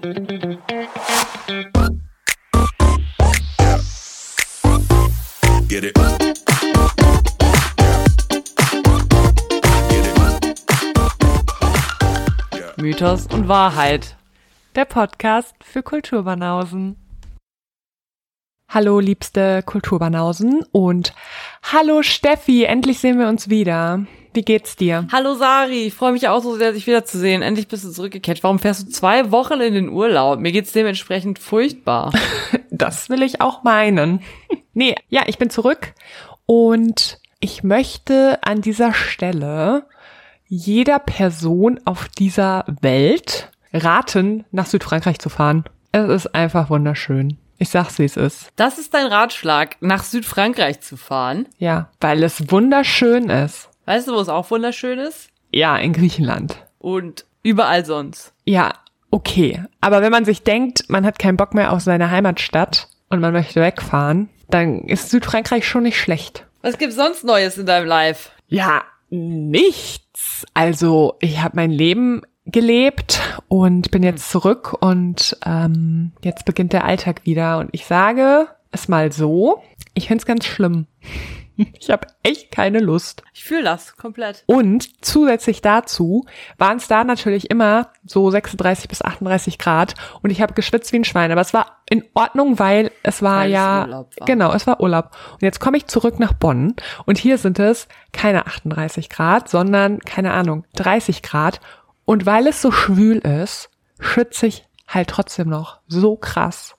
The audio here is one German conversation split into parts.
Get it. Mythos und Wahrheit. Der Podcast für Kulturbanausen. Hallo, liebste Kulturbanausen und hallo Steffi, endlich sehen wir uns wieder. Wie geht's dir? Hallo Sari, ich freue mich auch so sehr, dich wiederzusehen. Endlich bist du zurückgekehrt. Warum fährst du zwei Wochen in den Urlaub? Mir geht's dementsprechend furchtbar. Das will ich auch meinen. Nee, ja, ich bin zurück und ich möchte an dieser Stelle jeder Person auf dieser Welt raten, nach Südfrankreich zu fahren. Es ist einfach wunderschön. Ich sag's, wie es ist. Das ist dein Ratschlag, nach Südfrankreich zu fahren. Ja, weil es wunderschön ist. Weißt du, wo es auch wunderschön ist? Ja, in Griechenland. Und überall sonst. Ja, okay. Aber wenn man sich denkt, man hat keinen Bock mehr auf seine Heimatstadt und man möchte wegfahren, dann ist Südfrankreich schon nicht schlecht. Was gibt's sonst Neues in deinem Life? Ja, nichts. Also ich habe mein Leben gelebt und bin jetzt zurück und ähm, jetzt beginnt der Alltag wieder. Und ich sage es mal so, ich find's ganz schlimm. Ich habe echt keine Lust. Ich fühle das komplett. Und zusätzlich dazu waren es da natürlich immer so 36 bis 38 Grad und ich habe geschwitzt wie ein Schwein. Aber es war in Ordnung, weil es war Weil es ja Urlaub war. genau, es war Urlaub. Und jetzt komme ich zurück nach Bonn und hier sind es keine 38 Grad, sondern keine Ahnung 30 Grad. Und weil es so schwül ist, schwitze ich halt trotzdem noch so krass.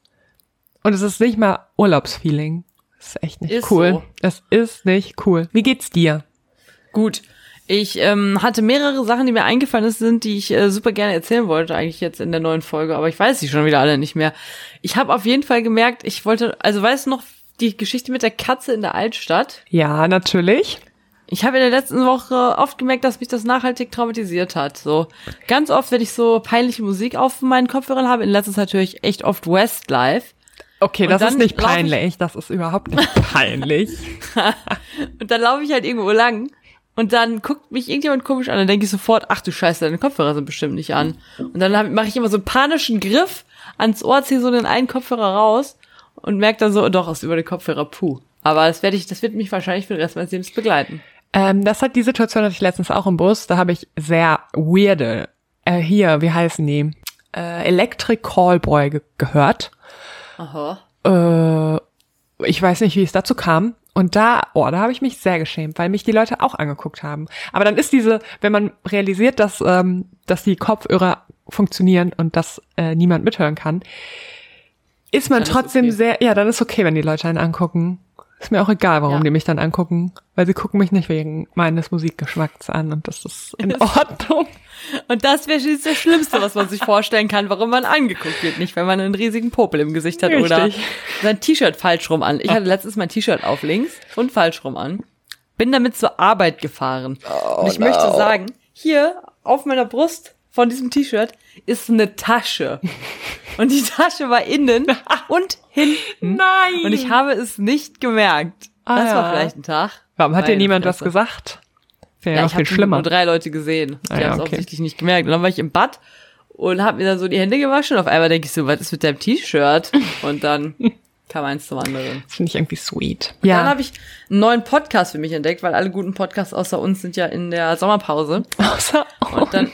Und es ist nicht mal Urlaubsfeeling. Das ist echt nicht Ist cool. so. Es ist nicht cool. Wie geht's dir? Gut. Ich ähm, hatte mehrere Sachen, die mir eingefallen sind, die ich äh, super gerne erzählen wollte, eigentlich jetzt in der neuen Folge, aber ich weiß sie schon wieder alle nicht mehr. Ich habe auf jeden Fall gemerkt, ich wollte, also weißt du noch, die Geschichte mit der Katze in der Altstadt? Ja, natürlich. Ich habe in der letzten Woche oft gemerkt, dass mich das nachhaltig traumatisiert hat. So ganz oft, wenn ich so peinliche Musik auf meinen Kopfhörern habe, in letzter Zeit höre ich echt oft Westlife. Okay, Und das ist nicht lauf ich- peinlich. Das ist überhaupt nicht peinlich. Und dann laufe ich halt irgendwo lang und dann guckt mich irgendjemand komisch an. Dann denke ich sofort, ach du Scheiße, deine Kopfhörer sind bestimmt nicht an. Und dann mache ich immer so einen panischen Griff ans Ohr, ziehe so den einen Kopfhörer raus und merke dann so, doch, ist über den Kopfhörer, puh. Aber das werde ich, das wird mich wahrscheinlich für den Rest meines Lebens begleiten. ähm, das hat die Situation hatte ich letztens auch im Bus. Da habe ich sehr weirde, äh, hier, wie heißen die? Äh, Electric Callboy ge gehört. Aha. Äh, ich weiß nicht, wie es dazu kam. Und da, oh, da habe ich mich sehr geschämt, weil mich die Leute auch angeguckt haben. Aber dann ist diese, wenn man realisiert, dass, ähm, dass die Kopfhörer funktionieren und dass äh, niemand mithören kann, ist man Dann ist trotzdem okay. sehr, ja, dann ist okay, wenn die Leute einen angucken. Ist mir auch egal, warum Ja. die mich dann angucken, weil sie gucken mich nicht wegen meines Musikgeschmacks an und das ist in Ordnung. Und das wäre das Schlimmste, was man sich vorstellen kann, warum man angeguckt wird. Nicht, wenn man einen riesigen Popel im Gesicht hat oder Richtig. sein T-Shirt falsch rum an. Ich hatte letztens mein T-Shirt auf links und falsch rum an. Bin damit zur Arbeit gefahren. und ich möchte sagen, hier auf meiner Brust von diesem T-Shirt ist eine Tasche. Und die Tasche war innen und hinten. Nein! Und ich habe es nicht gemerkt. Ah, das war vielleicht ein Tag. Warum hat dir niemand was Fresse. gesagt? Wäre Ja, ja, ich viel schlimmer. nur drei Leute gesehen. Die Ah, ja, haben es okay. offensichtlich nicht gemerkt. Und dann war ich im Bad und habe mir dann so die Hände gewaschen. Und auf einmal denke ich so, was ist mit deinem T-Shirt? Und dann kam eins zum anderen. Das finde ich irgendwie sweet. Dann Ja. habe ich einen neuen Podcast für mich entdeckt, weil alle guten Podcasts außer uns sind ja in der Sommerpause. Außer Und dann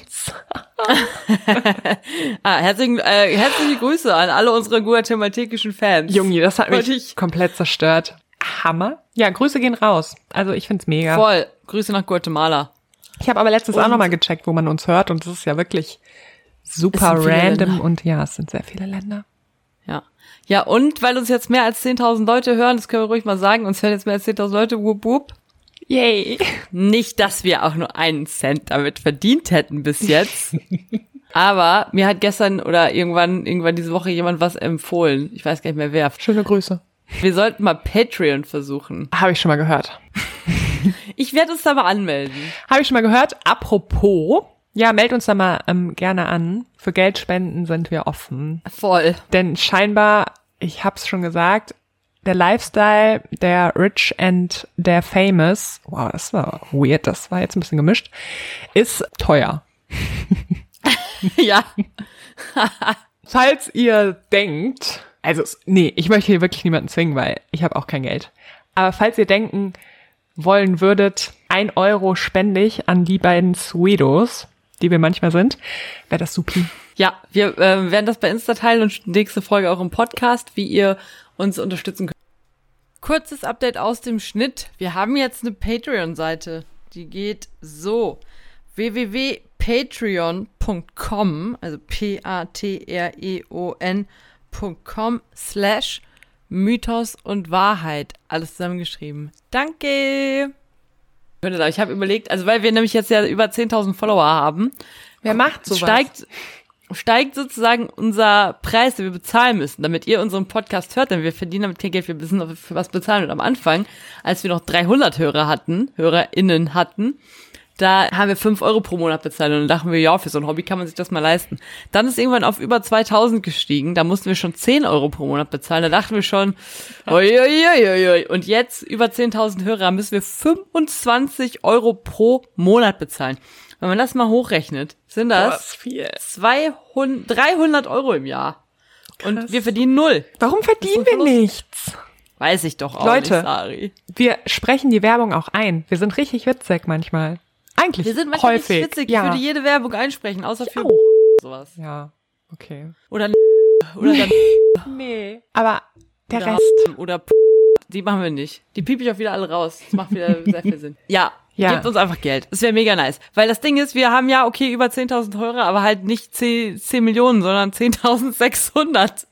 ah, herzlichen, äh, herzliche Grüße an alle unsere guatemaltekischen Fans. Junge, das hat mich ich- komplett zerstört. Hammer. Ja, Grüße gehen raus. Also ich find's mega. Voll. Grüße nach Guatemala. Ich habe aber letztens auch Und- nochmal gecheckt, wo man uns hört und das ist ja wirklich super Es random und ja, es sind sehr viele Länder. Ja. Ja, und weil uns jetzt mehr als 10.000 Leute hören, das können wir ruhig mal sagen, uns hören jetzt mehr als 10.000 Leute, wup, wup. Yay. Nicht, dass wir auch nur einen Cent damit verdient hätten bis jetzt. Aber mir hat gestern oder irgendwann, irgendwann diese Woche jemand was empfohlen. Ich weiß gar nicht mehr wer. Schöne Grüße. Wir sollten mal Patreon versuchen. Habe ich schon mal gehört. Ich werde uns da mal anmelden. Habe ich schon mal gehört. Apropos, ja, meld uns da mal ähm, gerne an. Für Geldspenden sind wir offen. Voll. Denn scheinbar, ich hab's schon gesagt, der Lifestyle der Rich and der Famous, wow, das war weird, das war jetzt ein bisschen gemischt, ist teuer. ja. falls ihr denkt, also nee, ich möchte hier wirklich niemanden zwingen, weil ich habe auch kein Geld. Aber falls ihr denken wollen würdet, ein Euro spende ich an die beiden Sweetos, die wir manchmal sind, wäre das supi. Ja, wir äh, werden das bei Insta teilen und nächste Folge auch im Podcast, wie ihr uns unterstützen könnt. Kurzes Update aus dem Schnitt. Wir haben jetzt eine Patreon-Seite. Die geht so. www.patreon.com, also P-A-T-R-E-O-N.com slash Mythos und Wahrheit. Alles zusammengeschrieben. Danke! Ich habe überlegt, also weil wir nämlich jetzt ja über 10.000 Follower haben. Wer macht sowas? Steigt, steigt sozusagen unser Preis, den wir bezahlen müssen, damit ihr unseren Podcast hört, denn wir verdienen damit kein Geld, wir müssen für was bezahlen. Und am Anfang, als wir noch 300 Hörer hatten, HörerInnen hatten, da haben wir 5 Euro pro Monat bezahlt und dann dachten wir, ja, für so ein Hobby kann man sich das mal leisten. Dann ist irgendwann auf über 2000 gestiegen, da mussten wir schon 10 Euro pro Monat bezahlen, da dachten wir schon, oi. und jetzt über 10.000 Hörer müssen wir 25 Euro pro Monat bezahlen. Wenn man das mal hochrechnet, sind das viel. 200, 300 Euro im Jahr. Und Krass. wir verdienen null. Warum verdienen wir nichts? Weiß ich doch auch Leute. nicht, Sari. Wir sprechen die Werbung auch ein. Wir sind richtig witzig manchmal. Eigentlich Wir sind manchmal häufig. richtig witzig. ja. Ich würde jede Werbung einsprechen, außer für auch. sowas. Ja, okay. Oder oder dann Nee. Aber der oder, Rest. oder die machen wir nicht. Die piep ich auch wieder alle raus. Das macht wieder sehr viel Sinn. Ja, Ja. Gebt uns einfach Geld. Das wäre mega nice. Weil das Ding ist, wir haben ja, okay, über 10.000 Hörer, aber halt nicht 10, 10 Millionen, sondern 10.600.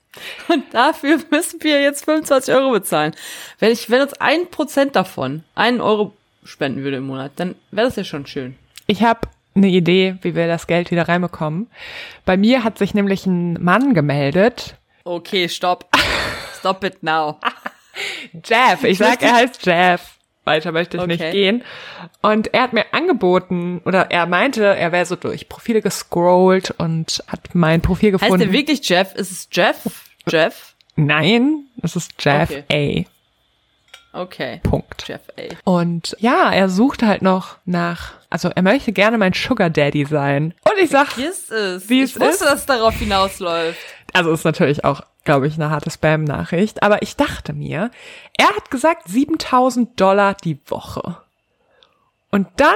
Und dafür müssen wir jetzt 25 Euro bezahlen. Wenn ich, wenn uns ein Prozent davon einen Euro spenden würde im Monat, dann wäre das ja schon schön. Ich habe eine Idee, wie wir das Geld wieder reinbekommen. Bei mir hat sich nämlich ein Mann gemeldet. Okay, stopp. Stop it now. Jeff, ich sag, er heißt Jeff. Weiter möchte ich Okay. nicht gehen. Und er hat mir angeboten, oder er meinte, er wäre so durch Profile gescrollt und hat mein Profil Heißt gefunden. der wirklich Jeff? Ist es Jeff? Jeff? Nein, es ist Jeff Okay. Okay. A. Punkt. Jeff, ey. Und ja, er sucht halt noch nach, also er möchte gerne mein Sugar Daddy sein. Und ich sag, ist es. Wie ich es wusste, ist. dass es darauf hinausläuft. also ist natürlich auch, glaube ich, eine harte Spam-Nachricht, aber ich dachte mir, er hat gesagt 7000 Dollar die Woche. Und dann,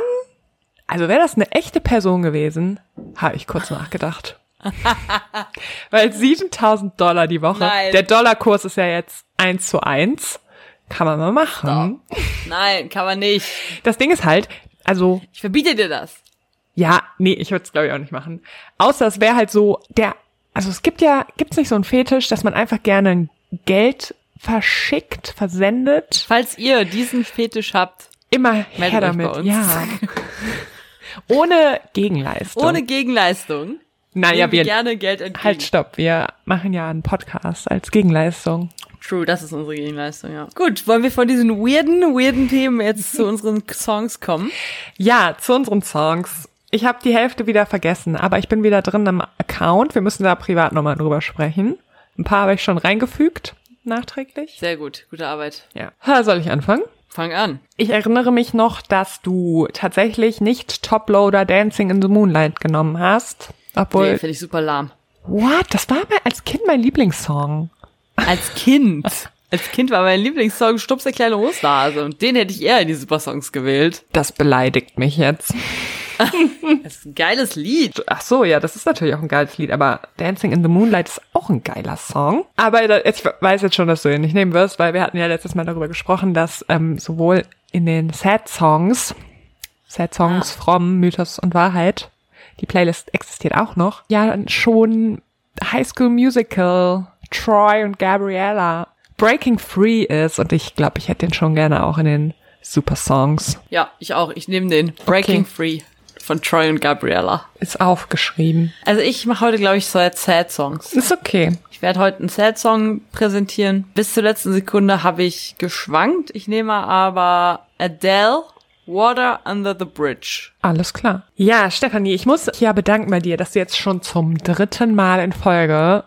also wäre das eine echte Person gewesen, habe ich kurz nachgedacht. Weil 7000 Dollar die Woche, Nein. der Dollarkurs ist ja jetzt 1 zu 1, kann man mal machen. Nein, kann man nicht. Das Ding ist halt, also Ich verbiete dir das. Ja, nee, ich würde es glaube ich auch nicht machen. Außer es wäre halt so der, also es gibt ja, gibt's nicht so einen Fetisch, dass man einfach gerne Geld verschickt, versendet, Falls ihr diesen Fetisch habt, immer her euch damit, bei uns. ja. Ohne Gegenleistung. ohne Gegenleistung, naja, wir, gerne Geld entgegen. halt stopp, wir machen ja einen Podcast als Gegenleistung. True, das ist unsere Gegenleistung, ja. Gut, wollen wir von diesen weirden, weirden Themen jetzt zu unseren Songs kommen? Ja, zu unseren Songs. Ich habe die Hälfte wieder vergessen, aber ich bin wieder drin im Account. Wir müssen da privat nochmal drüber sprechen. Ein paar habe ich schon reingefügt, nachträglich. Sehr gut, gute Arbeit. Ja. Ha, soll ich anfangen? Fang an. Ich erinnere mich noch, dass du tatsächlich nicht Toploader Dancing in the Moonlight genommen hast. Obwohl, Nee, finde ich super lahm. what? Das war mal als Kind mein Lieblingssong. Als Kind. Als Kind war mein Lieblingssong Stups der kleine Osterhase und den hätte ich eher in die Supersongs gewählt. Das beleidigt mich jetzt. Das ist ein geiles Lied. Ach so, ja, das ist natürlich auch ein geiles Lied, aber Dancing in the Moonlight ist auch ein geiler Song. Aber da, ich weiß jetzt schon, dass du ihn nicht nehmen wirst, weil wir hatten ja letztes Mal darüber gesprochen, dass ähm, sowohl in den Sad Songs, Sad Songs from Mythos und Wahrheit, die Playlist existiert auch noch, ja schon High School Musical, Troy und Gabriella, Breaking Free ist und ich glaube, ich hätte den schon gerne auch in den Super Songs. Ja, ich auch. Ich nehme den. Breaking Okay. Free von Troy und Gabriella. Ist aufgeschrieben. Also ich mache heute, glaube ich, so Sad Songs. Ist okay. Ich werde heute einen Sad Song präsentieren. Bis zur letzten Sekunde habe ich geschwankt. Ich nehme aber Adele, Water Under the Bridge. Alles klar. Ja, Stefanie, ich muss mich ja bedanken bei dir, dass du jetzt schon zum dritten Mal in Folge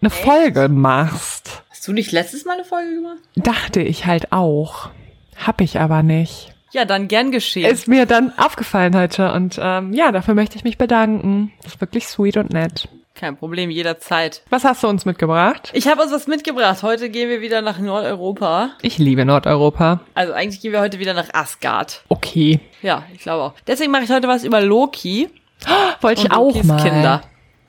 eine Folge machst. Hast du nicht letztes Mal eine Folge gemacht? Dachte ich halt auch. Hab ich aber nicht. Ja, dann gern geschehen. Ist mir dann aufgefallen heute und ähm, ja, dafür möchte ich mich bedanken. Das ist wirklich sweet und nett. Kein Problem, jederzeit. Was hast du uns mitgebracht? Ich habe uns was mitgebracht. Heute gehen wir wieder nach Nordeuropa. Ich liebe Nordeuropa. Also eigentlich gehen wir heute wieder nach Asgard. Okay. Ja, ich glaube auch. Deswegen mache ich heute was über Loki. Wollte ich auch Lokis mal. Kinder.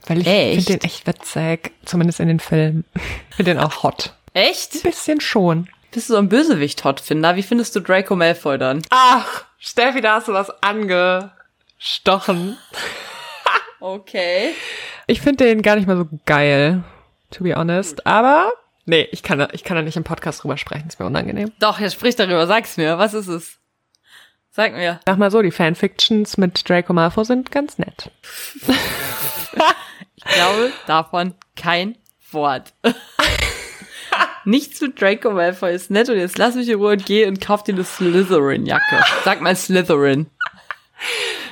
Weil ich finde den echt witzig. Zumindest in den Filmen. finde den auch hot. Echt? Bisschen schon. Bist du so ein Bösewicht-Hot-Finder? Wie findest du Draco Malfoy dann? Ach, Steffi, da hast du was angestochen. Okay. Ich finde den gar nicht mal so geil, to be honest. Aber, nee, ich kann, da, ich kann da nicht im Podcast drüber sprechen. Ist mir unangenehm. Doch, jetzt sprich darüber. Sag's mir. Was ist es? Sag mir. Sag mal so, die Fanfictions mit Draco Malfoy sind ganz nett. Ich glaube davon kein Wort. Nichts mit Draco Malfoy ist nett und jetzt lass mich in Ruhe und geh und kauf dir eine Slytherin-Jacke. Sag mal Slytherin.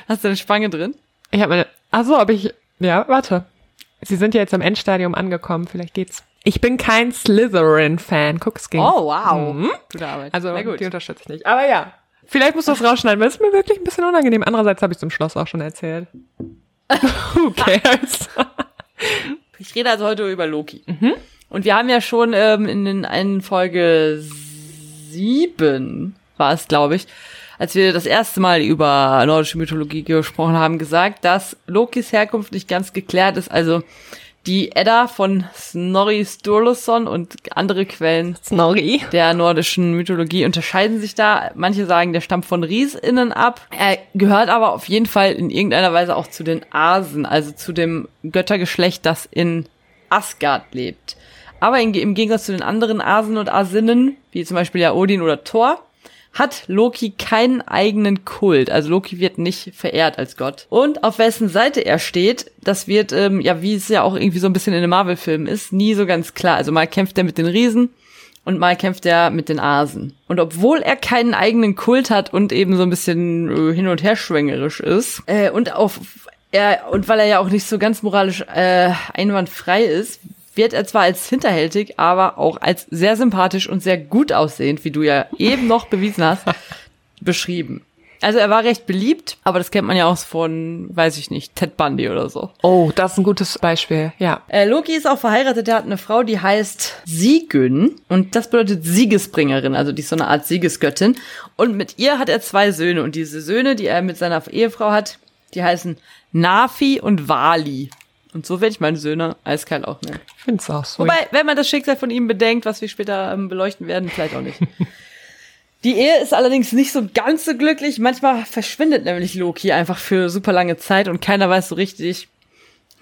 Hast du eine Spange drin? Ich habe meine, ach so, ob ich, ja, warte. Sie sind ja jetzt am Endstadium angekommen, vielleicht geht's. Ich bin kein Slytherin-Fan. Guck, es ging. Oh, wow. Mhm. Gute Arbeit. Also, die unterstütze ich nicht. Aber ja. Vielleicht musst du es rausschneiden, weil es ist mir wirklich ein bisschen unangenehm. Andererseits habe ich es im Schloss auch schon erzählt. Who cares? Ich rede also heute über Loki. Und wir haben ja schon ähm, in den einen Folge sieben war es, glaube ich, als wir das erste Mal über nordische Mythologie gesprochen haben, gesagt, dass Lokis Herkunft nicht ganz geklärt ist. Also die Edda von Snorri Sturluson und andere Quellen Snorri. der nordischen Mythologie unterscheiden sich da. Manche sagen, der stammt von RiesInnen ab. Er gehört aber auf jeden Fall in irgendeiner Weise auch zu den Asen, also zu dem Göttergeschlecht, das in Asgard lebt. Aber in, im Gegensatz zu den anderen Asen und Asinnen, wie zum Beispiel ja Odin oder Thor, hat Loki keinen eigenen Kult. Also Loki wird nicht verehrt als Gott. Und auf wessen Seite er steht, das wird, ähm, ja, wie es ja auch irgendwie so ein bisschen in den Marvel-Filmen ist, nie so ganz klar. Also mal kämpft er mit den Riesen und mal kämpft er mit den Asen. Und obwohl er keinen eigenen Kult hat und eben so ein bisschen äh, hin und her schwängerisch ist, äh, und auf er, und weil er ja auch nicht so ganz moralisch äh, einwandfrei ist, wird er zwar als hinterhältig, aber auch als sehr sympathisch und sehr gut aussehend, wie du ja eben noch bewiesen hast, beschrieben. Also er war recht beliebt, aber das kennt man ja auch von, weiß ich nicht, Ted Bundy oder so. Oh, das ist ein gutes Beispiel. Ja. Äh, Loki ist auch verheiratet, der hat eine Frau, die heißt Sigyn und das bedeutet Siegesbringerin, also die ist so eine Art Siegesgöttin. Und mit ihr hat er zwei Söhne und diese Söhne, die er mit seiner Ehefrau hat, die heißen Nafi und Wali. Und so werde ich meine Söhne eiskalt auch nennen. Ich finde es auch so. Wobei, wenn man das Schicksal von ihm bedenkt, was wir später ähm, beleuchten werden, vielleicht auch nicht. Die Ehe ist allerdings nicht so ganz so glücklich. Manchmal verschwindet nämlich Loki einfach für super lange Zeit und keiner weiß so richtig,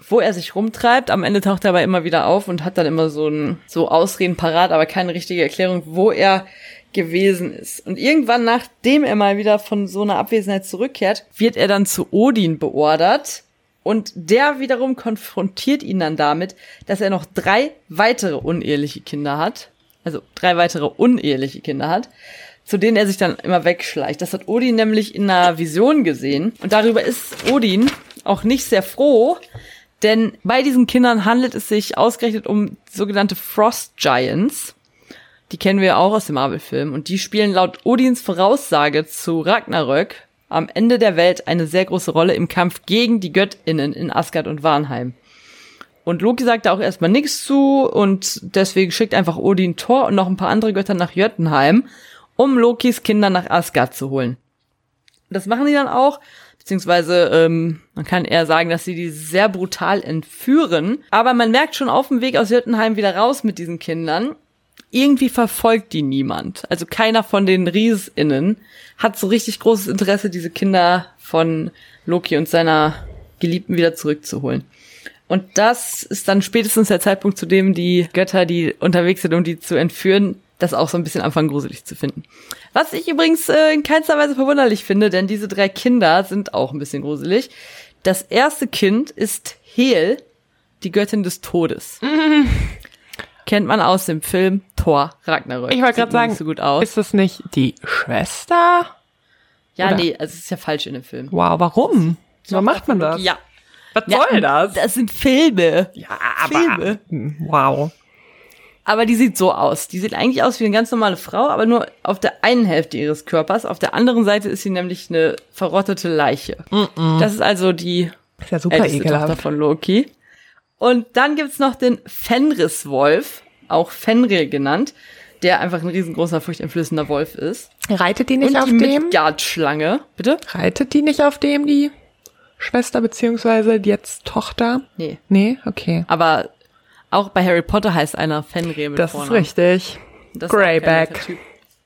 wo er sich rumtreibt. Am Ende taucht er aber immer wieder auf und hat dann immer so ein, so Ausreden parat, aber keine richtige Erklärung, wo er gewesen ist. Und irgendwann, nachdem er mal wieder von so einer Abwesenheit zurückkehrt, wird er dann zu Odin beordert. Und der wiederum konfrontiert ihn dann damit, dass er noch drei weitere uneheliche Kinder hat. Also drei weitere uneheliche Kinder hat, zu denen er sich dann immer wegschleicht. Das hat Odin nämlich in einer Vision gesehen. Und darüber ist Odin auch nicht sehr froh, denn bei diesen Kindern handelt es sich ausgerechnet um sogenannte Frost Giants. Die kennen wir auch aus dem Marvel-Film. Und die spielen laut Odins Voraussage zu Ragnarök am Ende der Welt eine sehr große Rolle im Kampf gegen die Göttinnen in Asgard und Varnheim. Und Loki sagt da auch erstmal nichts zu und deswegen schickt einfach Odin Thor und noch ein paar andere Götter nach Jöttenheim, um Lokis Kinder nach Asgard zu holen. Das machen die dann auch, beziehungsweise ähm, man kann eher sagen, dass sie die sehr brutal entführen. Aber man merkt schon auf dem Weg aus Jöttenheim wieder raus mit diesen Kindern, irgendwie verfolgt die niemand. Also keiner von den RiesInnen hat so richtig großes Interesse, diese Kinder von Loki und seiner Geliebten wieder zurückzuholen. Und das ist dann spätestens der Zeitpunkt, zu dem die Götter, die unterwegs sind, um die zu entführen, das auch so ein bisschen anfangen gruselig zu finden. Was ich übrigens äh, in keinster Weise verwunderlich finde, denn diese drei Kinder sind auch ein bisschen gruselig. Das erste Kind ist Hel, die Göttin des Todes. Kennt man aus dem Film Thor Ragnarök. Ich wollte gerade sagen, so gut aus. ist das nicht die Schwester? ja, oder- nee, also es ist ja falsch in dem Film. Wow, warum? So macht man das? Ja. Was ja, soll das? Das sind Filme. Ja, Filme. Hm, Wow. Aber die sieht so aus. Die sieht eigentlich aus wie eine ganz normale Frau, aber nur auf der einen Hälfte ihres Körpers. Auf der anderen Seite ist sie nämlich eine verrottete Leiche. Das ist also die Ist ja super älteste Tochter ekelhaft. von Loki. Und dann gibt's noch den Fenriswolf, auch Fenrir genannt, der einfach ein riesengroßer, furchteinflößender Wolf ist. Reitet die nicht Und auf die dem? Midgard-Schlange. Bitte? Reitet die nicht auf dem, die Schwester beziehungsweise jetzt Tochter? Nee. Nee, okay. Aber auch bei Harry Potter heißt einer Fenrir mit Das ist Vornamen. richtig. Das ist Greyback.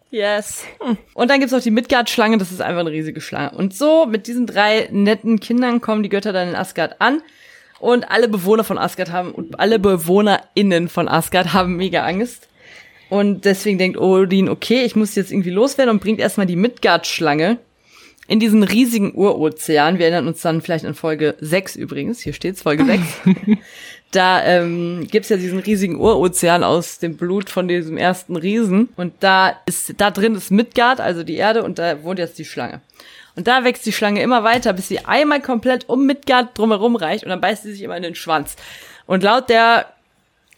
Yes. Und dann gibt's noch die Midgard-Schlange, das ist einfach eine riesige Schlange. Und so, mit diesen drei netten Kindern kommen die Götter dann in Asgard an. Und alle Bewohner von Asgard haben, und alle BewohnerInnen von Asgard haben mega Angst. Und deswegen denkt Odin, okay, ich muss jetzt irgendwie loswerden und bringt erstmal die Midgard-Schlange in diesen riesigen Urozean. Wir erinnern uns dann vielleicht an Folge 6 übrigens. Hier steht's, Folge 6. da ähm, gibt's ja diesen riesigen Urozean aus dem Blut von diesem ersten Riesen. Und da ist, da drin ist Midgard, also die Erde, und da wohnt jetzt die Schlange. Und da wächst die Schlange immer weiter, bis sie einmal komplett um Midgard drumherum reicht und dann beißt sie sich immer in den Schwanz. Und laut der,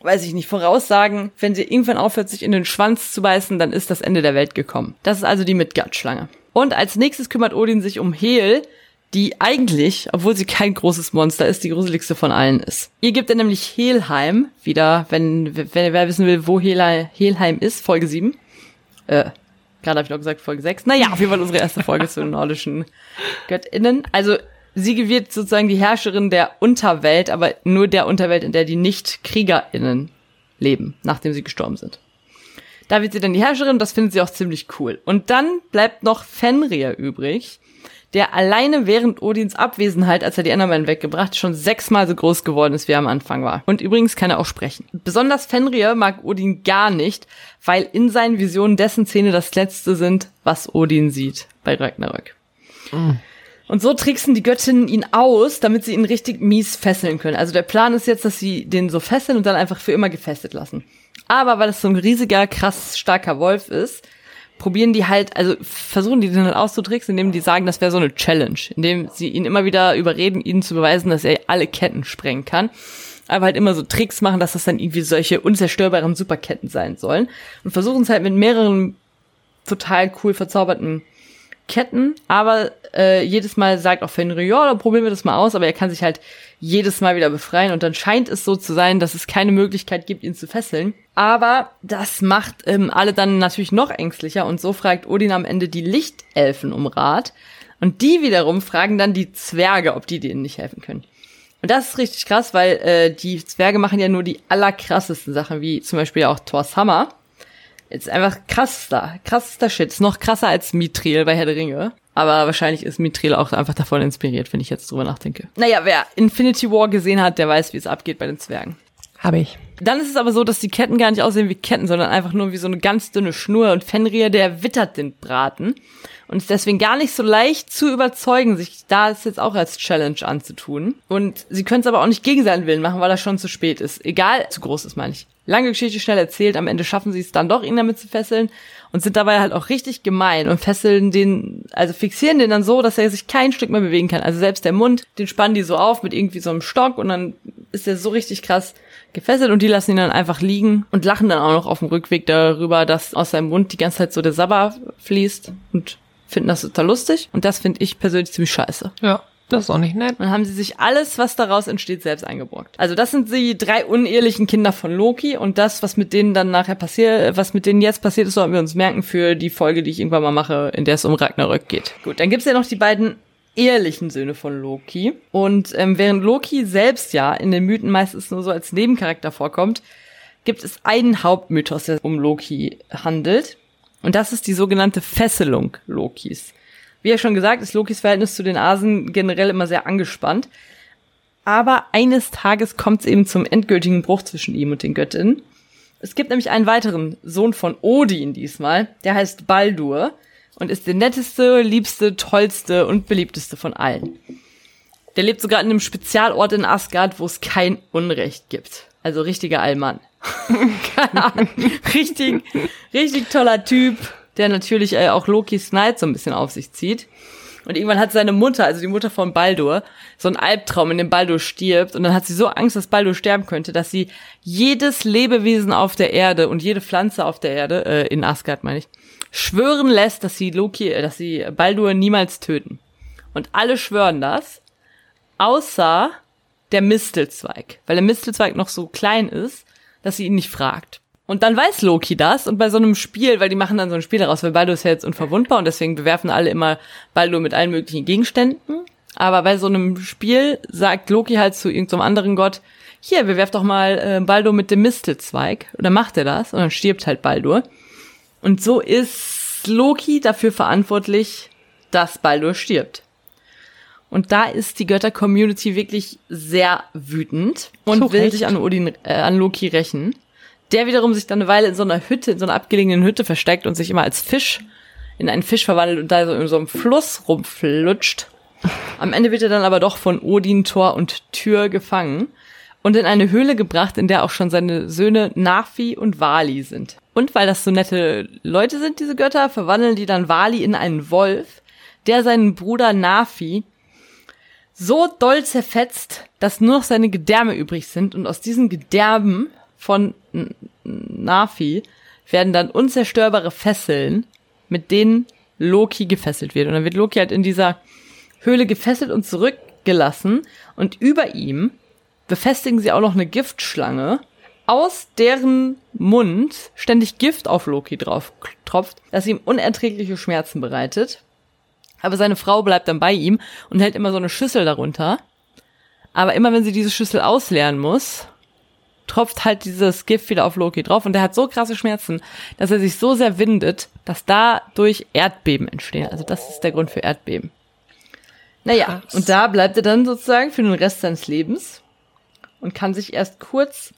weiß ich nicht, Voraussagen, wenn sie irgendwann aufhört, sich in den Schwanz zu beißen, dann ist das Ende der Welt gekommen. Das ist also die Midgard-Schlange. Und als nächstes kümmert Odin sich um Hel, die eigentlich, obwohl sie kein großes Monster ist, die gruseligste von allen ist. Ihr gibt er nämlich Helheim wieder, wenn, wenn wer wissen will, wo Hel Helheim ist, Folge 7. Äh, gerade habe ich noch gesagt Folge 6. Naja, auf jeden Fall unsere erste Folge zu den nordischen GöttInnen. Also sie wird sozusagen die Herrscherin der Unterwelt, aber nur der Unterwelt, in der die Nicht-KriegerInnen leben, nachdem sie gestorben sind. Da wird sie dann die Herrscherin, das findet sie auch ziemlich cool. Und dann bleibt noch Fenrir übrig, der alleine während Odins Abwesenheit, als er die Endermen weggebracht, schon sechsmal so groß geworden ist, wie er am Anfang war. Und übrigens kann er auch sprechen. Besonders Fenrir mag Odin gar nicht, weil in seinen Visionen dessen Zähne das letzte sind, was Odin sieht bei Ragnarök. Und so tricksen die Göttinnen ihn aus, damit sie ihn richtig mies fesseln können. Also der Plan ist jetzt, dass sie den so fesseln und dann einfach für immer gefesselt lassen. Aber weil es so ein riesiger, krass starker Wolf ist, probieren die halt, also versuchen die den halt auszutricksen, indem die sagen, das wäre so eine Challenge, indem sie ihn immer wieder überreden, ihnen zu beweisen, dass er alle Ketten sprengen kann. Aber halt immer so Tricks machen, dass das dann irgendwie solche unzerstörbaren Superketten sein sollen. Und versuchen es halt mit mehreren total cool verzauberten Ketten, aber äh, jedes Mal sagt auch Fenrir, ja, dann probieren wir das mal aus, aber er kann sich halt jedes Mal wieder befreien und dann scheint es so zu sein, dass es keine Möglichkeit gibt, ihn zu fesseln. Aber das macht ähm, alle dann natürlich noch ängstlicher und so fragt Odin am Ende die Lichtelfen um Rat und die wiederum fragen dann die Zwerge, ob die denen nicht helfen können. Und das ist richtig krass, weil äh, die Zwerge machen ja nur die allerkrassesten Sachen, wie zum Beispiel auch Thor's Hammer. Ist einfach krassester, krassester Shit. Ist noch krasser als Mithril bei Herr der Ringe. Aber wahrscheinlich ist Mithril auch einfach davon inspiriert, wenn ich jetzt drüber nachdenke. Naja, wer Infinity War gesehen hat, der weiß, wie es abgeht bei den Zwergen. Habe ich. Dann ist es aber so, dass die Ketten gar nicht aussehen wie Ketten, sondern einfach nur wie so eine ganz dünne Schnur. Und Fenrir, der wittert den Braten. Und ist deswegen gar nicht so leicht zu überzeugen, sich da es jetzt auch als Challenge anzutun. Und sie können es aber auch nicht gegen seinen Willen machen, weil er schon zu spät ist. Egal, zu groß ist, meine ich. Lange Geschichte schnell erzählt, am Ende schaffen sie es dann doch, ihn damit zu fesseln und sind dabei halt auch richtig gemein und fesseln den, also fixieren den dann so, dass er sich kein Stück mehr bewegen kann. Also selbst der Mund, den spannen die so auf mit irgendwie so einem Stock und dann ist er so richtig krass gefesselt und die lassen ihn dann einfach liegen und lachen dann auch noch auf dem Rückweg darüber, dass aus seinem Mund die ganze Zeit so der Sabber fließt und finden das total lustig. Und das finde ich persönlich ziemlich scheiße. Ja, das ist auch nicht nett. Dann haben sie sich alles, was daraus entsteht, selbst eingebrockt. Also das sind die drei unehelichen Kinder von Loki und das, was mit denen dann nachher passiert, was mit denen jetzt passiert ist, sollten wir uns merken für die Folge, die ich irgendwann mal mache, in der es um Ragnarök geht. Gut, dann gibt's ja noch die beiden ehrlichen Söhne von Loki. Und ähm, während Loki selbst ja in den Mythen meistens nur so als Nebencharakter vorkommt, gibt es einen Hauptmythos, der um Loki handelt. Und das ist die sogenannte Fesselung Lokis. Wie ja schon gesagt, ist Lokis Verhältnis zu den Asen generell immer sehr angespannt. Aber eines Tages kommt es eben zum endgültigen Bruch zwischen ihm und den Göttinnen. Es gibt nämlich einen weiteren Sohn von Odin diesmal, der heißt Baldur und ist der netteste, liebste, tollste und beliebteste von allen. Der lebt sogar in einem Spezialort in Asgard, wo es kein Unrecht gibt. Also richtiger Allmann. Keine Ahnung. Richtig, richtig toller Typ, der natürlich äh, auch Lokis Neid so ein bisschen auf sich zieht. Und irgendwann hat seine Mutter, also die Mutter von Baldur, so einen Albtraum, in dem Baldur stirbt. Und dann hat sie so Angst, dass Baldur sterben könnte, dass sie jedes Lebewesen auf der Erde und jede Pflanze auf der Erde, äh, in Asgard meine ich, schwören lässt, dass sie Loki, äh, dass sie Baldur niemals töten. Und alle schwören das, außer der Mistelzweig, weil der Mistelzweig noch so klein ist, dass sie ihn nicht fragt. Und dann weiß Loki das und bei so einem Spiel, weil die machen dann so ein Spiel daraus, weil Baldur ist ja jetzt unverwundbar und deswegen bewerfen alle immer Baldur mit allen möglichen Gegenständen. Aber bei so einem Spiel sagt Loki halt zu irgendeinem anderen Gott, hier, bewerf doch mal äh, Baldur mit dem Mistelzweig. Und dann macht er das und dann stirbt halt Baldur. Und so ist Loki dafür verantwortlich, dass Baldur stirbt. Und da ist die Götter-Community wirklich sehr wütend und Zu will Recht. sich an, Odin, äh, an Loki rächen. Der wiederum sich dann eine Weile in so einer Hütte, in so einer abgelegenen Hütte versteckt und sich immer als Fisch in einen Fisch verwandelt und da so in so einem Fluss rumflutscht. Am Ende wird er dann aber doch von Odin, Thor und Tyr gefangen und in eine Höhle gebracht, in der auch schon seine Söhne Nafi und Vali sind. Und weil das so nette Leute sind, diese Götter, verwandeln die dann Vali in einen Wolf, der seinen Bruder Nafi so doll zerfetzt, dass nur noch seine Gedärme übrig sind und aus diesen Gedärmen von Nafi werden dann unzerstörbare Fesseln, mit denen Loki gefesselt wird. Und dann wird Loki halt in dieser Höhle gefesselt und zurückgelassen und über ihm befestigen sie auch noch eine Giftschlange, aus deren Mund ständig Gift auf Loki drauf tropft, das ihm unerträgliche Schmerzen bereitet. Aber seine Frau bleibt dann bei ihm und hält immer so eine Schüssel darunter. Aber immer wenn sie diese Schüssel ausleeren muss, tropft halt dieses Gift wieder auf Loki drauf. Und der hat so krasse Schmerzen, dass er sich so sehr windet, dass dadurch Erdbeben entstehen. Also das ist der Grund für Erdbeben. Naja, Krass. und da bleibt er dann sozusagen für den Rest seines Lebens und kann sich erst kurz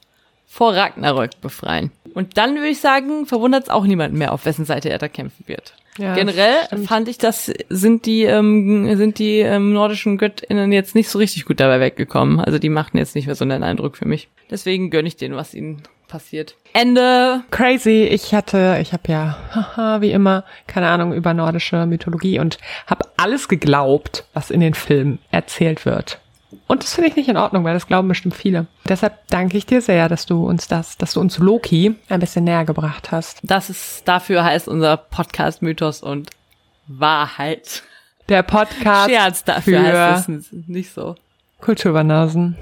vor Ragnarök befreien. Und dann würde ich sagen, verwundert es auch niemanden mehr, auf wessen Seite er da kämpfen wird. Ja, Generell stimmt. fand ich, das sind die ähm, sind die ähm, nordischen Göttinnen jetzt nicht so richtig gut dabei weggekommen. Also die machten jetzt nicht mehr so einen Eindruck für mich. Deswegen gönne ich denen, was ihnen passiert. Ende. Crazy. Ich hatte, ich habe ja, haha, wie immer, keine Ahnung über nordische Mythologie und habe alles geglaubt, was in den Filmen erzählt wird. Und das finde ich nicht in Ordnung, weil das glauben bestimmt viele. Deshalb danke ich dir sehr, dass du uns das, dass du uns Loki ein bisschen näher gebracht hast. Das ist dafür heißt unser Podcast Mythos und Wahrheit. Der Podcast Scherz dafür für heißt es nicht so. Kulturbanausen.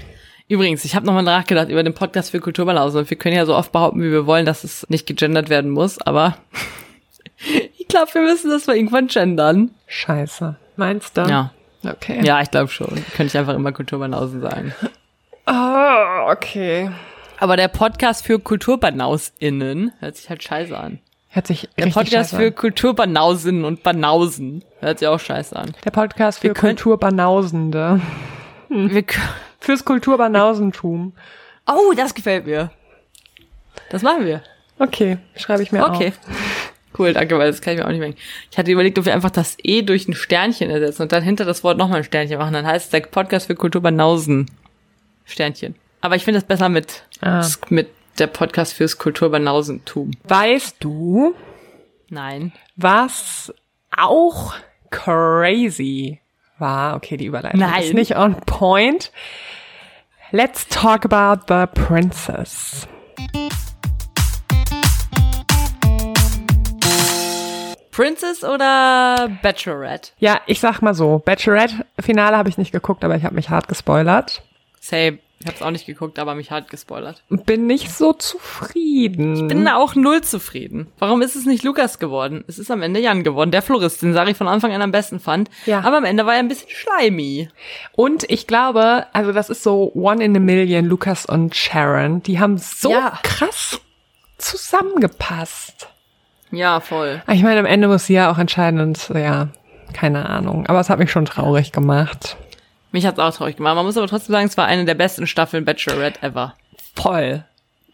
Übrigens, ich habe nochmal nachgedacht über den Podcast für Kulturbanausen und wir können ja so oft behaupten, wie wir wollen, dass es nicht gegendert werden muss, aber ich glaube, wir müssen das mal irgendwann gendern. Scheiße. Meinst du? Ja. Okay. Ja, ich glaube schon. Könnte ich einfach immer Kulturbanausen sagen. Ah, okay. Aber der Podcast für KulturbanauSinnen hört sich halt scheiße an. Hört sich Der Podcast für an. Kulturbanausinnen und Banausen hört sich auch scheiße an. Der Podcast für Kulturbanausende. Kö- Fürs Kulturbanausentum. oh, das gefällt mir. Das machen wir. Okay, schreibe ich mir Okay. auf. Cool, danke, weil das kann ich mir auch nicht merken. Ich hatte überlegt, ob wir einfach das E durch ein Sternchen ersetzen und dann hinter das Wort nochmal ein Sternchen machen. Dann heißt es der Podcast für Kulturbanausen. Sternchen. Aber ich finde das besser mit, Ah. mit der Podcast fürs Kulturbanausentum. Weißt du, Nein. was auch crazy war? Okay, die Überleitung Nein. ist nicht on point. Let's talk about the princess. Princess oder Bachelorette? Ja, ich sag mal so, Bachelorette-Finale habe ich nicht geguckt, aber ich habe mich hart gespoilert. Same. Ich hab's auch nicht geguckt, aber mich hart gespoilert. Bin nicht so zufrieden. Bin da auch null zufrieden. Warum ist es nicht Lukas geworden? Es ist am Ende Jan geworden, der Florist, den Sari von Anfang an am besten fand. Ja. Aber am Ende war er ein bisschen schleimy. Und ich glaube, also das ist so One in a Million, Lucas und Sharon, die haben so Ja. krass zusammengepasst. Ja, voll. Ich meine, am Ende muss sie ja auch entscheiden und ja, keine Ahnung. Aber es hat mich schon traurig gemacht. Mich hat's auch traurig gemacht. Man muss aber trotzdem sagen, es war eine der besten Staffeln Bachelorette ever. Voll.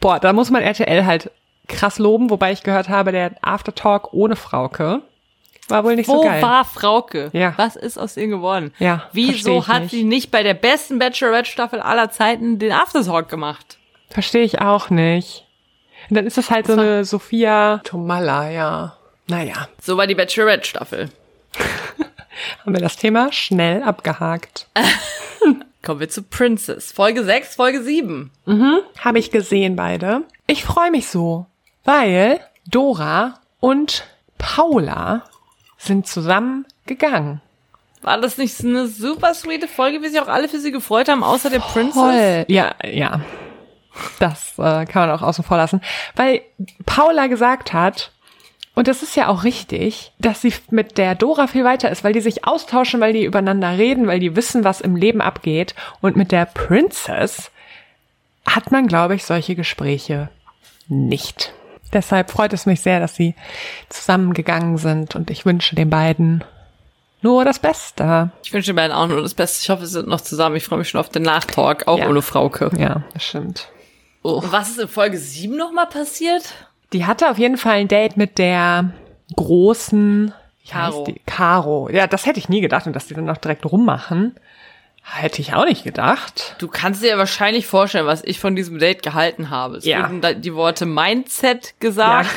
Boah, da muss man RTL halt krass loben, wobei ich gehört habe, der Aftertalk ohne Frauke war wohl nicht Wo so geil. war Frauke? Ja. Was ist aus ihr geworden? Ja, Wieso hat nicht. sie nicht bei der besten Bachelorette-Staffel aller Zeiten den Aftertalk gemacht? Verstehe ich auch nicht. Und dann ist das halt so eine Sophia Tomalla, ja. Naja, So war die Bachelorette-Staffel. haben wir das Thema schnell abgehakt. Kommen wir zu Princess. Folge 6, Folge 7. Habe ich gesehen beide. Ich freue mich so, weil Dora und Paula sind zusammen gegangen. War das nicht so eine super sweete Folge, wie sich auch alle für sie gefreut haben, außer der Princess? Ja, ja. Das äh, kann man auch außen vor lassen. Weil Paula gesagt hat, und das ist ja auch richtig, dass sie mit der Dora viel weiter ist, weil die sich austauschen, weil die übereinander reden, weil die wissen, was im Leben abgeht. Und mit der Princess hat man, glaube ich, solche Gespräche nicht. Deshalb freut es mich sehr, dass sie zusammengegangen sind und ich wünsche den beiden nur das Beste. Ich wünsche den beiden auch nur das Beste. Ich hoffe, sie sind noch zusammen. Ich freue mich schon auf den Nachtalk, auch Ja. ohne Frauke. Ja, das stimmt. Und was ist in Folge 7 nochmal passiert? Die hatte auf jeden Fall ein Date mit der großen Caro. Caro. Ja, das hätte ich nie gedacht und dass die dann noch direkt rummachen. Hätte ich auch nicht gedacht. Du kannst dir wahrscheinlich vorstellen, was ich von diesem Date gehalten habe. Es Ja. wurden die Worte Mindset gesagt.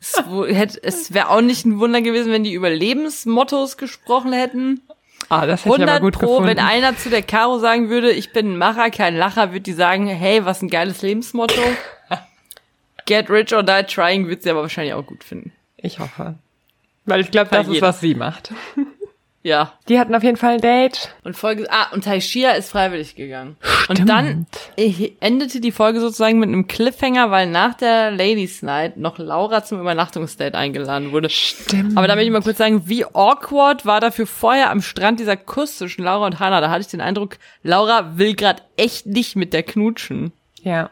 Es, wo- hätte- es wäre auch nicht ein Wunder gewesen, wenn die über Lebensmottos gesprochen hätten. Ah, das hätte ich 100 aber gut pro, gefunden. wenn einer zu der Caro sagen würde, ich bin ein Macher, kein Lacher, würde die sagen, hey, was ein geiles Lebensmotto. Get rich or die trying wird sie aber wahrscheinlich auch gut finden. ich hoffe. Weil ich glaube, das ist, was sie macht. Ja. Die hatten auf jeden Fall ein Date. Und Folge, ah, und Taishia ist freiwillig gegangen. Und dann äh, endete die Folge sozusagen mit einem Cliffhanger, weil nach der Ladies Night noch Laura zum Übernachtungsdate eingeladen wurde. Stimmt. Aber da möchte ich mal kurz sagen, wie awkward war dafür vorher am Strand dieser Kuss zwischen Laura und Hannah. Da hatte ich den Eindruck, Laura will gerade echt nicht mit der knutschen. Ja.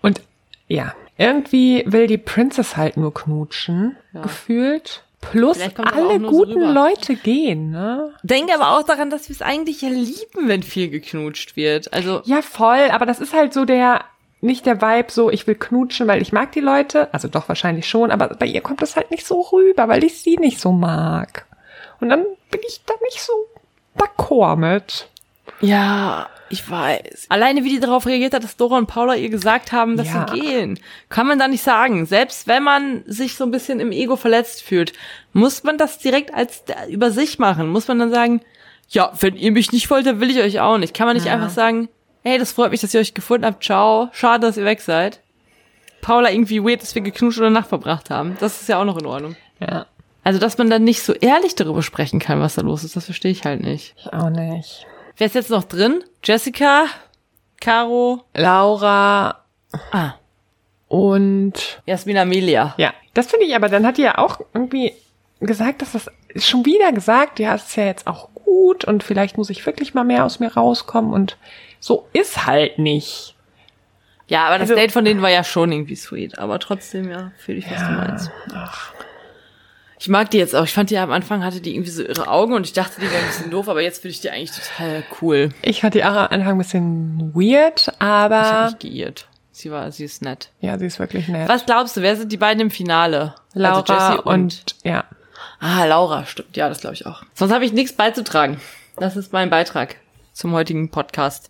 Und ja, irgendwie will die Princess halt nur knutschen, gefühlt. Plus alle so guten rüber. Leute gehen, ne? Denke aber auch daran, dass wir es eigentlich ja lieben, wenn viel geknutscht wird. Also, Ja, voll, aber das ist halt so der, nicht der Vibe, so ich will knutschen, weil ich mag die Leute. Also doch wahrscheinlich schon, aber bei ihr kommt das halt nicht so rüber, weil ich sie nicht so mag. Und dann bin ich da nicht so d'accord mit. ja, ich weiß. Alleine wie die darauf reagiert hat, dass Dora und Paula ihr gesagt haben, dass Ja. sie gehen. Kann man da nicht sagen. Selbst wenn man sich so ein bisschen im Ego verletzt fühlt, muss man das direkt als über sich machen. Muss man dann sagen, ja, wenn ihr mich nicht wollt, dann will ich euch auch nicht. Kann man nicht Ja. einfach sagen, hey, das freut mich, dass ihr euch gefunden habt. Ciao. Schade, dass ihr weg seid. Paula irgendwie weird, dass wir geknutscht oder Nacht verbracht haben. Das ist ja auch noch in Ordnung. Ja, Also, dass man dann nicht so ehrlich darüber sprechen kann, was da los ist, das verstehe ich halt nicht. ich auch nicht. Wer ist jetzt noch drin? Jessica, Caro, Laura ah, und Jasmin Amelia. ja, das finde ich aber, dann hat die ja auch irgendwie gesagt, dass das schon wieder gesagt, ja, es ist ja jetzt auch gut und vielleicht muss ich wirklich mal mehr aus mir rauskommen und so ist halt nicht. Ja, aber das Also- Date von denen war ja schon irgendwie sweet. Aber trotzdem, ja, fühle ich, was du meinst. Ich mag die jetzt auch. Ich fand die am Anfang hatte die irgendwie so ihre Augen und ich dachte, die wäre ein bisschen doof, aber jetzt finde ich die eigentlich total cool. Ich fand die auch am Anfang ein bisschen weird, Ich aber habe mich geirrt. Sie war, sie ist nett. ja, sie ist wirklich nett. Was glaubst du, wer sind die beiden im Finale? Laura also Jessie und, ja. Ah, Laura, stimmt. Ja, das glaube ich auch. Sonst habe ich nichts beizutragen. Das ist mein Beitrag zum heutigen Podcast.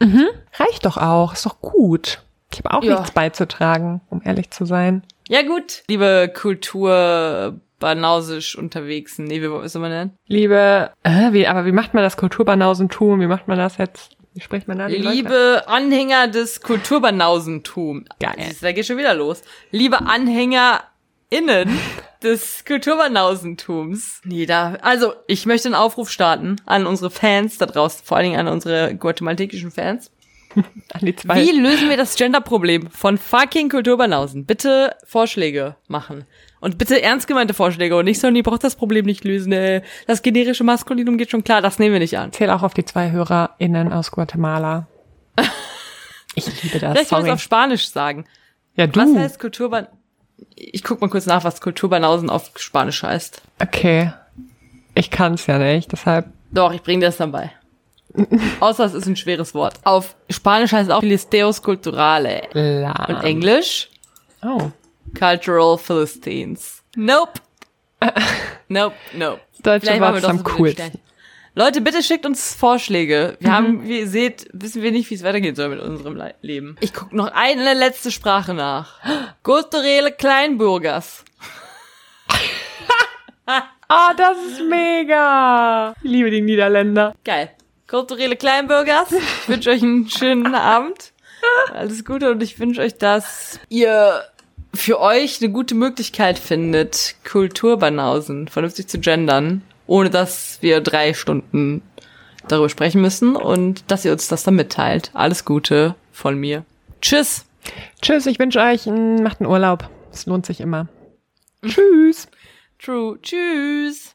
Reicht doch auch, ist doch gut. Ich habe auch Ja. nichts beizutragen, um ehrlich zu sein. Ja gut, liebe Kultur banausisch unterwegs. Nee, wie soll man nennen? Liebe, äh, wie, aber wie macht man das Kulturbanausentum? Wie macht man das jetzt? Wie spricht man da die Leute? Liebe Anhänger des Kulturbanausentum. Geil. Du, Da geht schon wieder los. Liebe AnhängerInnen des Kulturbanausentums. Nee, da, also, ich möchte einen Aufruf starten an unsere Fans da draußen, vor allen Dingen an unsere guatemaltekischen Fans. An die zwei. Wie lösen wir das Gender-Problem von fucking Kulturbanausen? Bitte Vorschläge machen. Und bitte ernst gemeinte Vorschläge und nicht so, ihr braucht das Problem nicht lösen. Äh, das generische Maskulinum geht schon klar, das nehmen wir nicht an. zähle auch auf die zwei HörerInnen aus Guatemala. Ich liebe das. Vielleicht Sorry. es auf Spanisch sagen. Ja, du. Was heißt Kulturban... Ich guck mal kurz nach, was Kulturbanausen auf Spanisch heißt. Okay. Ich kann's ja nicht, deshalb. Doch, ich bring dir das dann bei. Außer es ist ein schweres Wort. Auf Spanisch heißt es auch Filisteos Culturale. La. Und Englisch? Oh. Cultural Philistines. Nope. Nope, nope. Deutsche Vielleicht Wort ist doch am coolsten. Leute, bitte schickt uns Vorschläge. Mhm. Wir haben, wie ihr seht, wissen wir nicht, wie es weitergehen soll mit unserem Le Leben. Ich guck noch eine letzte Sprache nach. Kulturelle Kleinbürgers. Ah, das ist mega. Ich liebe die Niederländer. Geil. Kulturelle Kleinbürgers. Ich wünsche euch einen schönen Abend. Alles Gute und ich wünsche euch, dass ihr für euch eine gute Möglichkeit findet, Kulturbanausen vernünftig zu gendern, ohne dass wir drei Stunden darüber sprechen müssen und dass ihr uns das dann mitteilt. Alles Gute von mir. Tschüss. Tschüss, ich wünsche euch, macht einen Urlaub. Es lohnt sich immer. Tschüss. True. Tschüss.